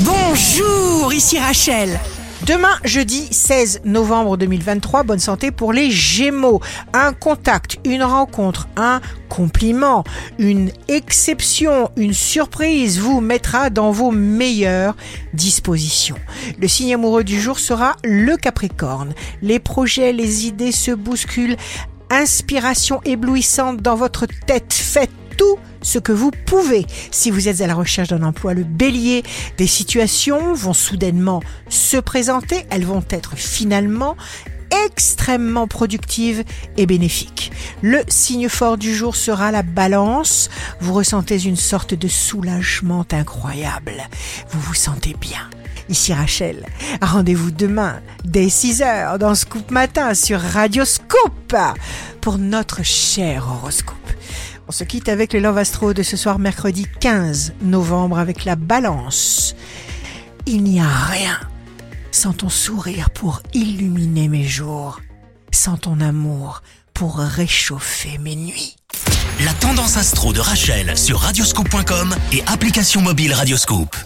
Bonjour, ici Rachel. Demain, jeudi 16 novembre 2023, bonne santé pour les Gémeaux. Un contact, une rencontre, un compliment, une exception, une surprise vous mettra dans vos meilleures dispositions. Le signe amoureux du jour sera le Capricorne. Les projets, les idées se bousculent. Inspiration éblouissante dans votre tête. Faites tout ce que vous pouvez. Si vous êtes à la recherche d'un emploi, le bélier, des situations vont soudainement se présenter, elles vont être finalement extrêmement productives et bénéfiques. Le signe fort du jour sera la balance. Vous ressentez une sorte de soulagement incroyable. Vous vous sentez bien. Ici Rachel. Rendez-vous demain dès 6h dans Scoop Matin sur Radio Scoop pour notre cher horoscope. On se quitte avec le Love Astro de ce soir mercredi 15 novembre avec la balance. Il n'y a rien sans ton sourire pour illuminer mes jours, sans ton amour pour réchauffer mes nuits. La tendance astro de Rachel sur radioscope.com et application mobile Radioscope.